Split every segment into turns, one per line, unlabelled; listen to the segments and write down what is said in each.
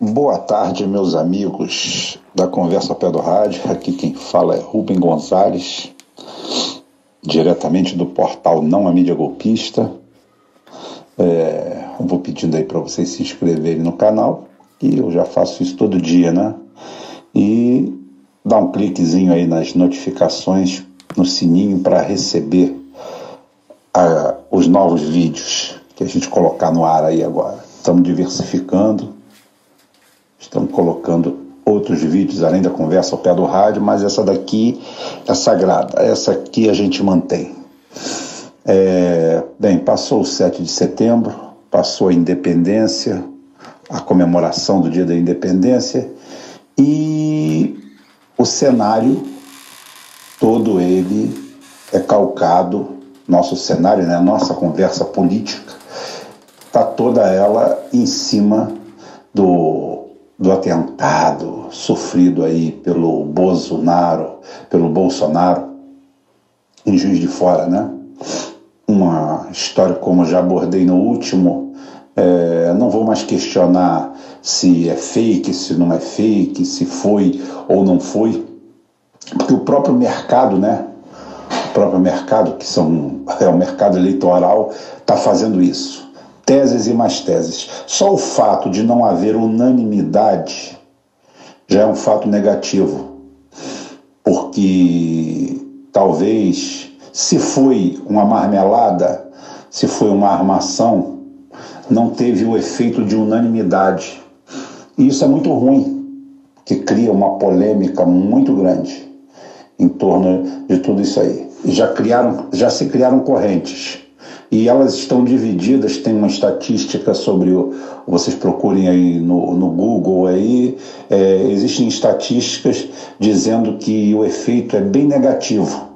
Boa tarde, meus amigos da Conversa ao Pé do Rádio. Aqui quem fala é Rubem Gonzalez, diretamente do portal Não a Mídia Golpista. É, vou pedindo aí para vocês se inscreverem no canal, e eu já faço isso todo dia, né? E dá um cliquezinho aí nas notificações, no sininho para receber a, os novos vídeos que a gente colocar no ar aí agora. Estamos diversificando, estamos colocando outros vídeos além da conversa ao pé do rádio, mas essa daqui é sagrada, essa aqui a gente mantém. É, bem, passou o 7 de setembro, passou a independência, a comemoração do dia da independência e o cenário todo ele é calcado, nosso cenário, né, nossa conversa política, está toda ela em cima do, do atentado sofrido aí pelo Bolsonaro, pelo Bolsonaro em Juiz de Fora, né? Uma história como já abordei no último, é, não vou mais questionar se é fake, se não é fake, se foi ou não foi, porque o próprio mercado, né? O próprio mercado, que são, é o mercado eleitoral, está fazendo isso teses e mais teses. Só o fato de não haver unanimidade já é um fato negativo, porque talvez, se foi uma marmelada, se foi uma armação, não teve o efeito de unanimidade. E isso é muito ruim, que cria uma polêmica muito grande em torno de tudo isso aí. Já criaram, já se criaram correntes e elas estão divididas, tem uma estatística sobre o, vocês procurem aí no, no Google aí, é, existem estatísticas dizendo que o efeito é bem negativo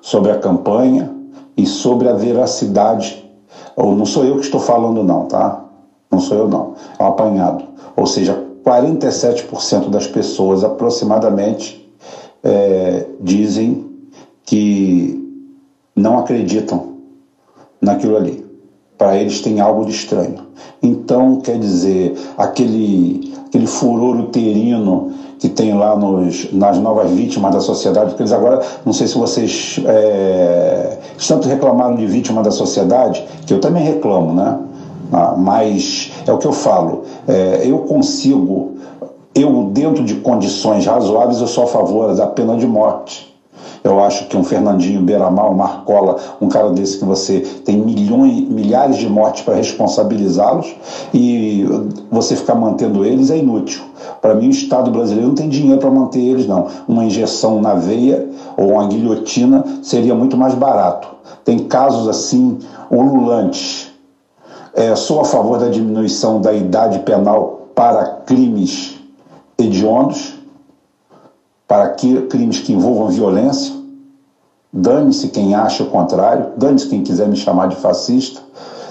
sobre a campanha e sobre a veracidade. Ou não sou eu que estou falando não, tá? Não sou eu não, é um apanhado. Ou seja, 47% das pessoas aproximadamente é, dizem que não acreditam naquilo ali. Para eles tem algo de estranho. Então, quer dizer, aquele, aquele furor uterino que tem lá nos, nas novas vítimas da sociedade, porque eles agora, não sei se vocês é, tanto reclamaram de vítima da sociedade, que eu também reclamo, né? Ah, mas é o que eu falo, é, eu consigo, eu dentro de condições razoáveis, eu sou a favor da pena de morte. Eu acho que um Fernandinho Beiramar, um Marcola, um cara desse que você tem milhões, milhares de mortes para responsabilizá-los e você ficar mantendo eles é inútil. Para mim, o Estado brasileiro não tem dinheiro para manter eles, não. Uma injeção na veia ou uma guilhotina seria muito mais barato. Tem casos assim ululantes. É, sou a favor da diminuição da idade penal para crimes hediondos para que, crimes que envolvam violência. Dane-se quem acha o contrário, dane-se quem quiser me chamar de fascista.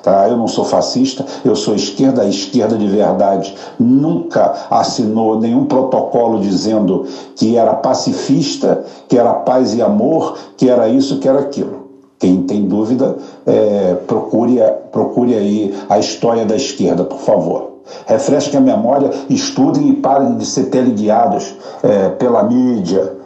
Tá? Eu não sou fascista, eu sou esquerda, a esquerda de verdade nunca assinou nenhum protocolo dizendo que era pacifista, que era paz e amor, que era isso, que era aquilo. Quem tem dúvida, é, procure, procure aí a história da esquerda, por favor refresquem a memória, estudem e parem de ser teleguiados é, pela mídia,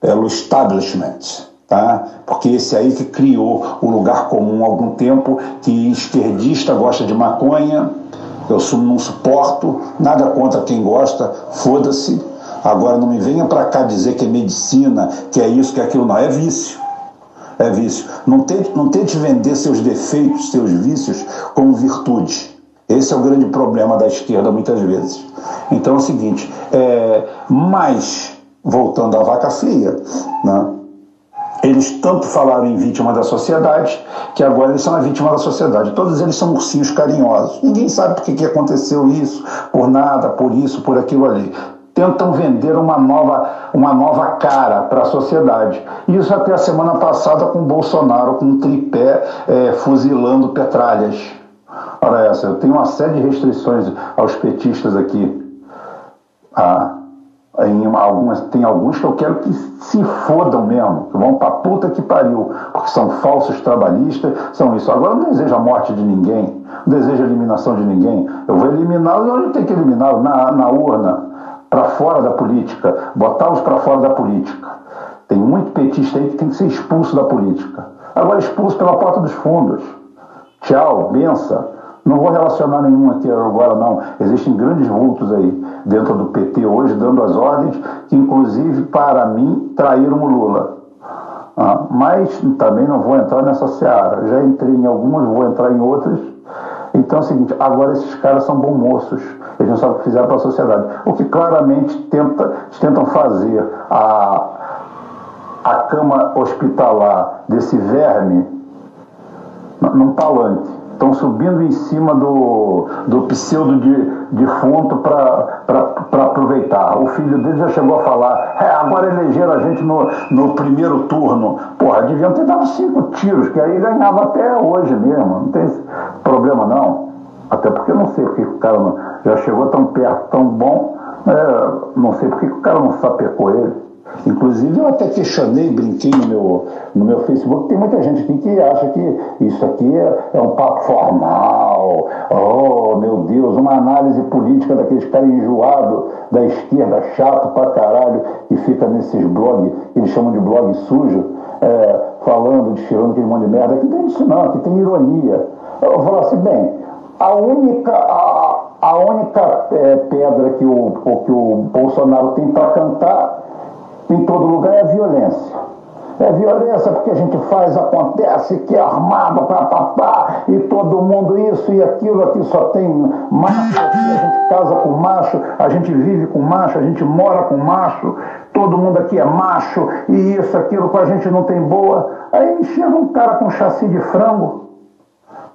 pelo establishment. Tá? Porque esse aí que criou o lugar comum há algum tempo, que esquerdista gosta de maconha, eu não suporto, nada contra quem gosta, foda-se. Agora não me venha para cá dizer que é medicina, que é isso, que é aquilo, não, é vício. É vício. Não tente, não tente vender seus defeitos, seus vícios como virtude. Esse é o grande problema da esquerda muitas vezes. Então é o seguinte, é, mas, voltando à vaca fria, né, eles tanto falaram em vítima da sociedade, que agora eles são a vítima da sociedade. Todos eles são ursinhos carinhosos. Ninguém sabe por que, que aconteceu isso, por nada, por isso, por aquilo ali. Tentam vender uma nova, uma nova cara para a sociedade. Isso até a semana passada com Bolsonaro, com um tripé é, fuzilando petralhas. Ora essa, eu tenho uma série de restrições aos petistas aqui. Ah, Em algumas, tem alguns que eu quero que se fodam mesmo, que vão pra puta que pariu, porque são falsos trabalhistas, são isso. Agora eu não desejo a morte de ninguém, não desejo a eliminação de ninguém. Eu vou eliminá-los onde tem que eliminá-los, na, na urna, para fora da política, botá-los para fora da política. Tem muito petista aí que tem que ser expulso da política. Agora expulso pela porta dos fundos. Tchau, benção. Não vou relacionar nenhum aqui agora, não. Existem grandes vultos aí dentro do PT hoje, dando as ordens, que inclusive, para mim, traíram o Lula. Ah, mas também não vou entrar nessa seara. Já entrei em algumas, vou entrar em outras. Então é o seguinte, agora esses caras são bons moços. Eles não sabem o que fizeram para a sociedade. O que claramente tenta, tentam fazer a, a cama hospitalar desse verme num palanque estão subindo em cima do, do pseudo de, defunto para aproveitar. O filho dele já chegou a falar, é, agora elegeram a gente no, no primeiro turno. Porra, deviam ter dado cinco tiros, que aí ganhava até hoje mesmo. Não tem problema não. Até porque eu não sei porque o cara não, já chegou tão perto, tão bom, é, não sei porque o cara não sapecou ele. Inclusive, eu até questionei, brinquei no meu, no meu Facebook, tem muita gente aqui que acha que isso aqui é, é um papo formal, oh, meu Deus, uma análise política daqueles caras enjoados da esquerda, chato pra caralho, que fica nesses blogs, que eles chamam de blog sujo, é, falando, desfilando aquele monte de merda. Aqui tem isso não, aqui tem ironia. Eu falo assim, bem, a única, a, a única é, pedra que o, que o Bolsonaro tem para cantar em todo lugar é violência. É violência porque a gente faz, acontece, que é armado, papapá, e todo mundo isso e aquilo, aqui só tem macho, aqui a gente casa com macho, a gente vive com macho, a gente mora com macho, todo mundo aqui é macho, e isso, aquilo, com a gente não tem boa. Aí chega um cara com chassi de frango,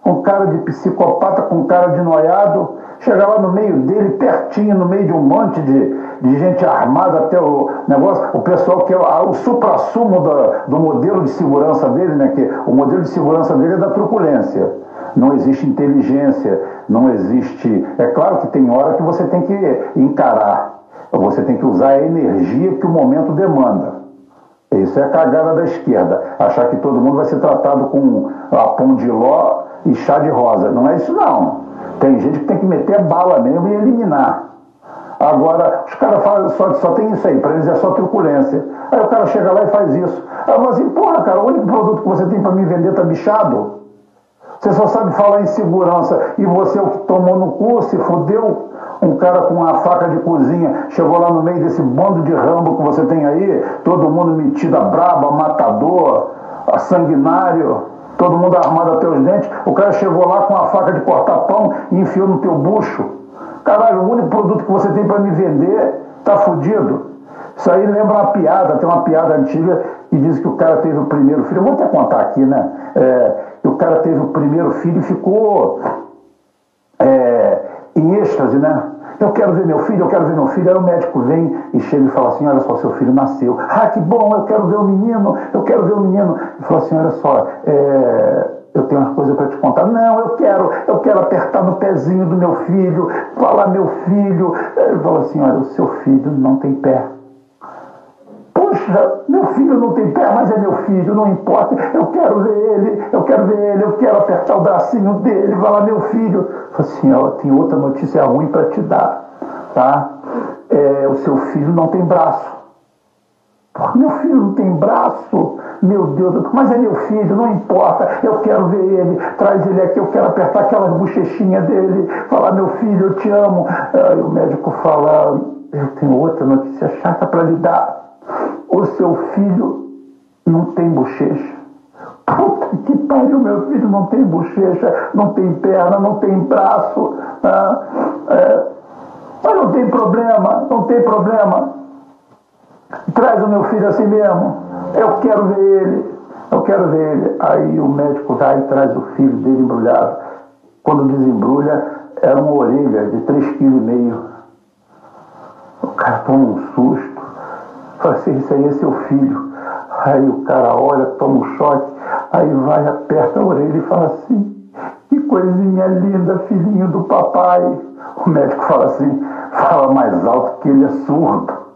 com cara de psicopata, com cara de noiado, chega lá no meio dele, pertinho, no meio de um monte de, de gente armada até o negócio, o pessoal que é o supra-sumo do, modelo de segurança dele, né? Que o modelo de segurança dele é da truculência. Não existe inteligência, não existe. É claro que tem hora que você tem que encarar, você tem que usar a energia que o momento demanda. Isso é a cagada da esquerda. Achar que todo mundo vai ser tratado com a pão de ló e chá de rosa. Não é isso não. Tem gente que tem que meter bala mesmo e eliminar. Agora, os caras falam, só, só tem isso aí, para eles é só truculência. Aí o cara chega lá e faz isso. Aí eu falo assim, porra, cara, o único produto que você tem para me vender tá bichado. Você só sabe falar em segurança e você é o que tomou no cu, se fudeu. Um cara com uma faca de cozinha chegou lá no meio desse bando de rambo que você tem aí, todo mundo metido a braba, matador, a sanguinário, todo mundo armado até os dentes. O cara chegou lá com a faca de cortar pão e enfiou no teu bucho. Caralho, o único produto que você tem para me vender tá fudido. Isso aí lembra uma piada, tem uma piada antiga que diz que o cara teve o primeiro filho. Eu vou até contar aqui, né? É, que o cara teve o primeiro filho e ficou é, em êxtase, né? Eu quero ver meu filho, eu quero ver meu filho. Aí o médico vem e chega e fala assim: Olha só, seu filho nasceu. Ah, que bom, eu quero ver o menino, eu quero ver o menino. Ele falou assim: Olha só, é, eu tenho umas coisas para te contar. Não, eu quero, eu quero apertar no pezinho do meu filho, falar meu filho. Ele falou assim, olha, o seu filho não tem pé. Poxa, meu filho não tem pé, mas é meu filho, não importa. Eu quero ver ele, eu quero ver ele, eu quero apertar o bracinho dele, falar meu filho. Eu falei assim, ó, tem outra notícia ruim para te dar, tá? É, o seu filho não tem braço. Meu filho não tem braço, meu Deus, mas é meu filho, não importa, eu quero ver ele, traz ele aqui, eu quero apertar aquelas bochechinhas dele, falar, meu filho, eu te amo. Aí o médico fala, eu tenho outra notícia chata para lhe dar. O seu filho não tem bochecha. Puta que pariu, meu filho não tem bochecha, não tem perna, não tem braço. Ah, é, mas não tem problema, não tem problema. Traz o meu filho assim mesmo. Eu quero ver ele. Eu quero ver ele. Aí o médico vai e traz o filho dele embrulhado. Quando desembrulha, era uma orelha de 3,5 kg. O cara toma um susto. Fala assim, isso aí é seu filho. Aí o cara olha, toma um choque, aí vai, aperta a orelha e fala assim, que coisinha linda, filhinho do papai. O médico fala assim, fala mais alto que ele é surdo.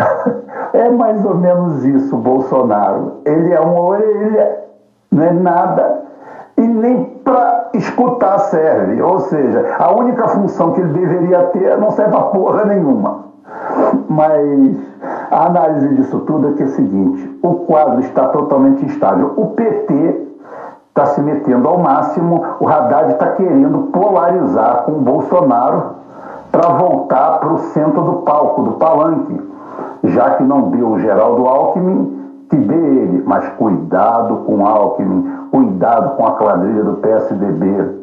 É mais ou menos isso, Bolsonaro. Ele é uma orelha, não é nada, e nem para escutar serve. Ou seja, a única função que ele deveria ter não serve para porra nenhuma. Mas a análise disso tudo é que é o seguinte: o quadro está totalmente instável. O PT está se metendo ao máximo, o Haddad está querendo polarizar com o Bolsonaro para voltar para o centro do palco, do palanque, já que não deu o Geraldo Alckmin, que dê ele, mas cuidado com Alckmin, cuidado com a quadrilha do PSDB.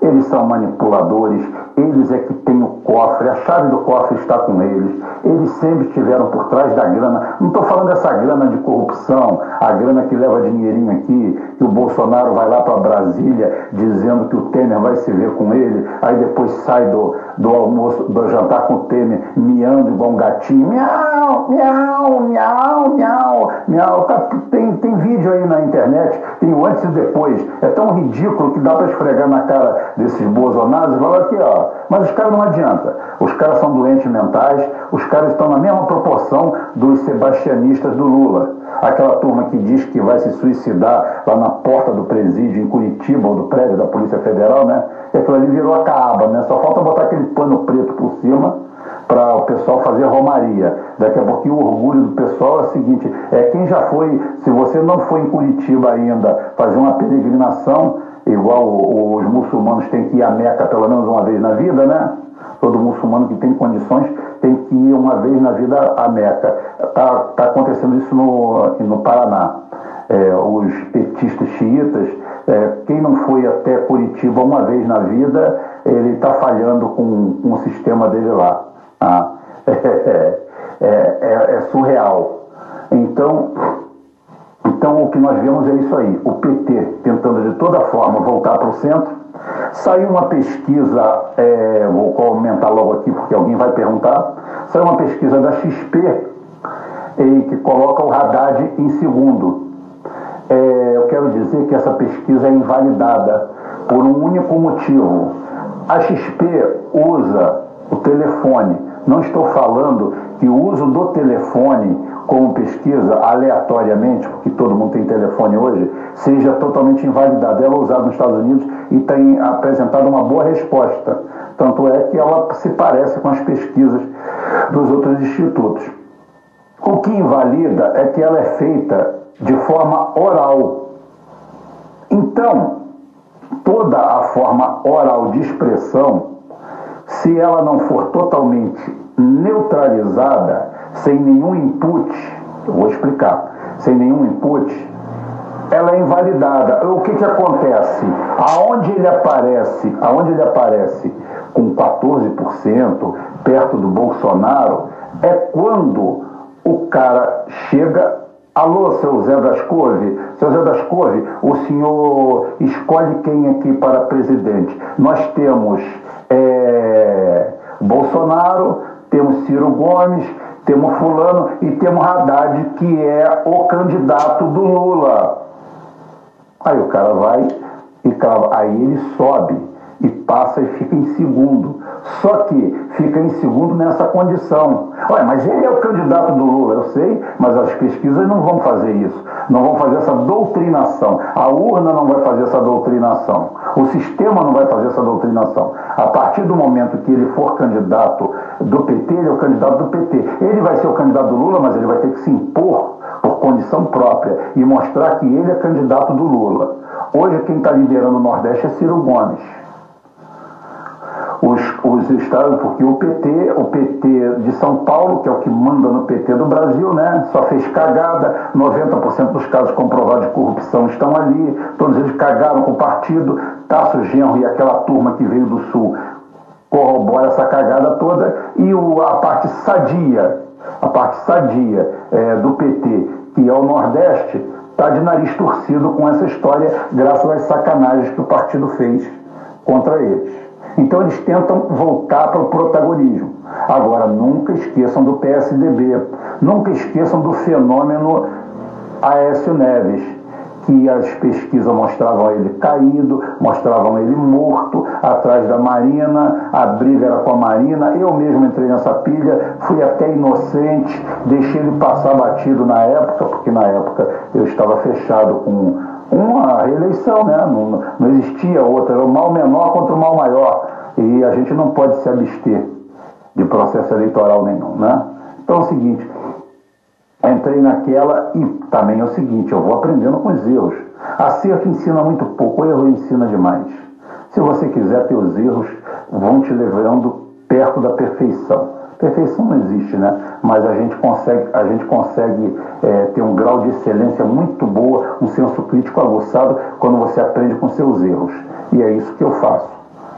Eles são manipuladores, eles é que têm o cofre, a chave do cofre está com eles. Eles sempre estiveram por trás da grana. Não estou falando dessa grana de corrupção, a grana que leva dinheirinho aqui, que o Bolsonaro vai lá para Brasília dizendo que o Temer vai se ver com ele, aí depois sai do, do almoço, do jantar com o Temer, miando igual um gatinho. Miau, miau, miau, miau, miau. Tá, tem, tem vídeo aí na internet, tem o antes e depois. É tão ridículo que dá para esfregar na cara desses bolsonaros e falar aqui, ó. Mas os caras não adianta. Os caras são doentes mentais, os caras estão na mesma proporção dos sebastianistas do Lula. Aquela turma que diz que vai se suicidar lá na porta do presídio em Curitiba ou do prédio da Polícia Federal, né? E aquilo ali virou a caaba, né? Só falta botar aquele pano preto por cima para o pessoal fazer romaria. Daqui a pouquinho o orgulho do pessoal é o seguinte, é quem já foi, se você não foi em Curitiba ainda fazer uma peregrinação, igual os muçulmanos têm que ir a Meca pelo menos uma vez na vida, né? Todo muçulmano que tem condições tem que ir uma vez na vida a Meca. Está tá acontecendo isso no, no Paraná. É, os petistas xiitas, é, quem não foi até Curitiba uma vez na vida, ele está falhando com, com, o sistema dele lá. Ah, é, é surreal. Então, então, o que nós vemos é isso aí: o PT tentando de toda forma voltar para o centro. Saiu uma pesquisa, é, vou comentar logo aqui porque alguém vai perguntar. Saiu uma pesquisa da XP que coloca o Haddad em segundo. É, eu quero dizer que essa pesquisa é invalidada por um único motivo. A XP usa o telefone. Não estou falando que o uso do telefone como pesquisa aleatoriamente, porque todo mundo tem telefone hoje, seja totalmente invalidada. Ela é usada nos Estados Unidos e tem apresentado uma boa resposta. Tanto é que ela se parece com as pesquisas dos outros institutos. O que invalida é que ela é feita de forma oral. Então, toda a forma oral de expressão, se ela não for totalmente neutralizada, sem nenhum input, eu vou explicar, sem nenhum input, ela é invalidada. O que, que acontece? Aonde ele aparece, aonde ele aparece com 14%, perto do Bolsonaro, é quando o cara chega. Alô, seu Zé das Couve, seu Zé das Couve, o senhor escolhe quem aqui para presidente. Nós temos é, Bolsonaro, temos Ciro Gomes, temos Fulano e temos Haddad, que é o candidato do Lula. Aí o cara vai e aí ele sobe e passa e fica em segundo. Só que fica em segundo nessa condição. Olha, mas ele é o candidato do Lula, eu sei, mas as pesquisas não vão fazer isso. Não vão fazer essa doutrinação. A urna não vai fazer essa doutrinação. O sistema não vai fazer essa doutrinação. A partir do momento que ele for candidato do PT, ele é o candidato do PT. Ele vai ser o candidato do Lula, mas ele vai ter que se impor por condição própria e mostrar que ele é candidato do Lula. Hoje quem está liderando o Nordeste é Ciro Gomes. Os, os estados, porque o PT, o PT de São Paulo, que é o que manda no PT do Brasil, né, só fez cagada, 90% dos casos comprovados de corrupção estão ali, todos eles cagaram com o partido, Tasso Genro e aquela turma que veio do Sul corrobora essa cagada toda, e o, a parte sadia, a parte sadia é, do PT, que é o Nordeste, está de nariz torcido com essa história, graças às sacanagens que o partido fez contra eles. Então eles tentam voltar para o protagonismo. Agora, nunca esqueçam do PSDB, nunca esqueçam do fenômeno Aécio Neves, que as pesquisas mostravam ele caído, mostravam ele morto atrás da Marina, a briga era com a Marina. Eu mesmo entrei nessa pilha, fui até inocente, deixei ele passar batido na época, porque na época eu estava fechado com uma reeleição, né? não, não existia outra, era o mal menor contra o mal maior. E a gente não pode se abster de processo eleitoral nenhum. Né? Então é o seguinte, entrei naquela e também é o seguinte, eu vou aprendendo com os erros. Acerto ensina muito pouco, erro ensina demais. Se você quiser ter os erros, vão te levando perto da perfeição. Perfeição não existe, né? Mas a gente consegue, a gente consegue é, ter um grau de excelência muito boa, um senso crítico aguçado quando você aprende com seus erros. E é isso que eu faço.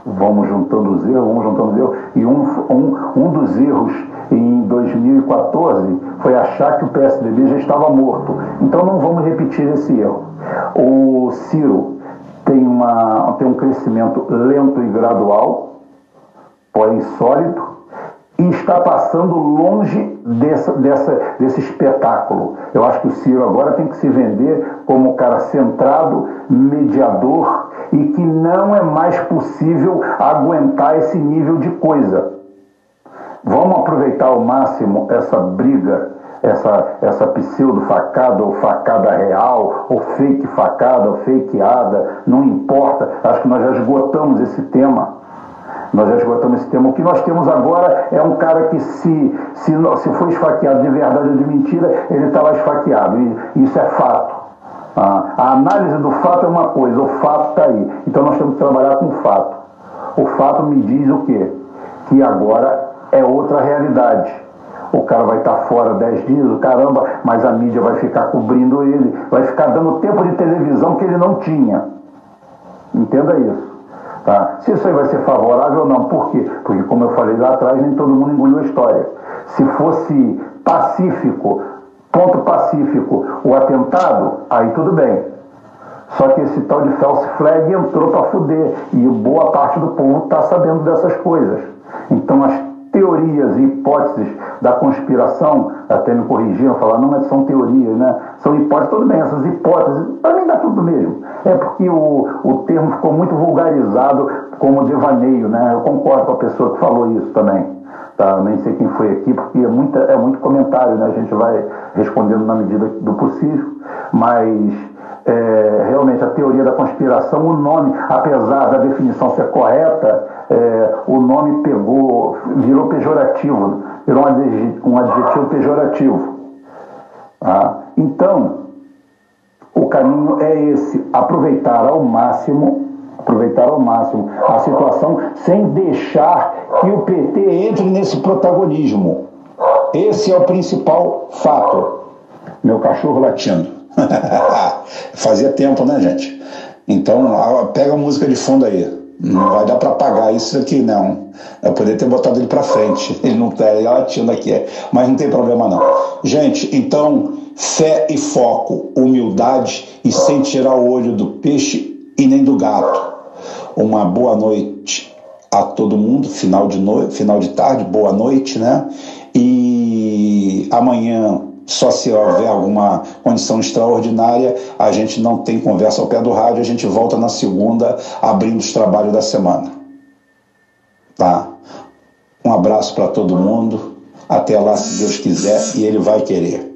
Vamos juntando os erros, vamos juntando os erros. E um, um, um dos erros em 2014 foi achar que o PSDB já estava morto. Então não vamos repetir esse erro. O Ciro tem, uma, tem um crescimento lento e gradual, porém sólido, e está passando longe dessa, dessa, desse espetáculo. Eu acho que o Ciro agora tem que se vender como um cara centrado, mediador e que não é mais possível aguentar esse nível de coisa. Vamos aproveitar ao máximo essa briga, essa, essa pseudo-facada ou facada real, ou fake facada ou fakeada, não importa. Acho que nós já esgotamos esse tema. Nós já esgotamos esse tema. O que nós temos agora é um cara que, se, se, se for esfaqueado de verdade ou de mentira, ele está lá esfaqueado. E isso é fato. Ah, a análise do fato é uma coisa, o fato está aí. Então nós temos que trabalhar com o fato. O fato me diz o quê? Que agora é outra realidade. O cara vai estar fora 10 dias, o caramba, mas a mídia vai ficar cobrindo ele, vai ficar dando tempo de televisão que ele não tinha. Entenda isso. Tá? Se isso aí vai ser favorável ou não. Por quê? Porque, como eu falei lá atrás, nem todo mundo engoliu a história. Se fosse pacífico, ponto pacífico, o atentado, aí tudo bem. Só que esse tal de false flag entrou para fuder. E boa parte do povo está sabendo dessas coisas. Então, as teorias e hipóteses da conspiração, até me corrigiram, falaram, não, mas são teorias, né? São hipóteses, tudo bem, essas hipóteses, para mim dá tudo mesmo. É porque o, o termo ficou muito vulgarizado como devaneio, né? Eu concordo com a pessoa que falou isso também. Tá? Nem sei quem foi aqui, porque é, muita, é muito comentário, né? A gente vai respondendo na medida do possível, mas é, realmente a teoria da conspiração, o nome, apesar da definição ser correta, é, o nome pegou, virou pejorativo, virou um adjetivo pejorativo. Ah, então, o caminho é esse, aproveitar ao máximo, aproveitar ao máximo a situação sem deixar que o PT entre nesse protagonismo. Esse é o principal fato. Meu cachorro latindo. Fazia tempo, né, gente? Então, pega a música de fundo aí. Não vai dar para pagar isso aqui, não. Eu poderia ter botado ele para frente. Ele não está latindo aqui, mas não tem problema não. Gente, então, fé e foco, humildade e sem tirar o olho do peixe e nem do gato. Uma boa noite a todo mundo, final de noite, final de tarde, boa noite, né? E amanhã só se houver alguma condição extraordinária, a gente não tem conversa ao pé do rádio, a gente volta na segunda, abrindo os trabalhos da semana. Tá? Um abraço para todo mundo. Até lá, se Deus quiser, e Ele vai querer.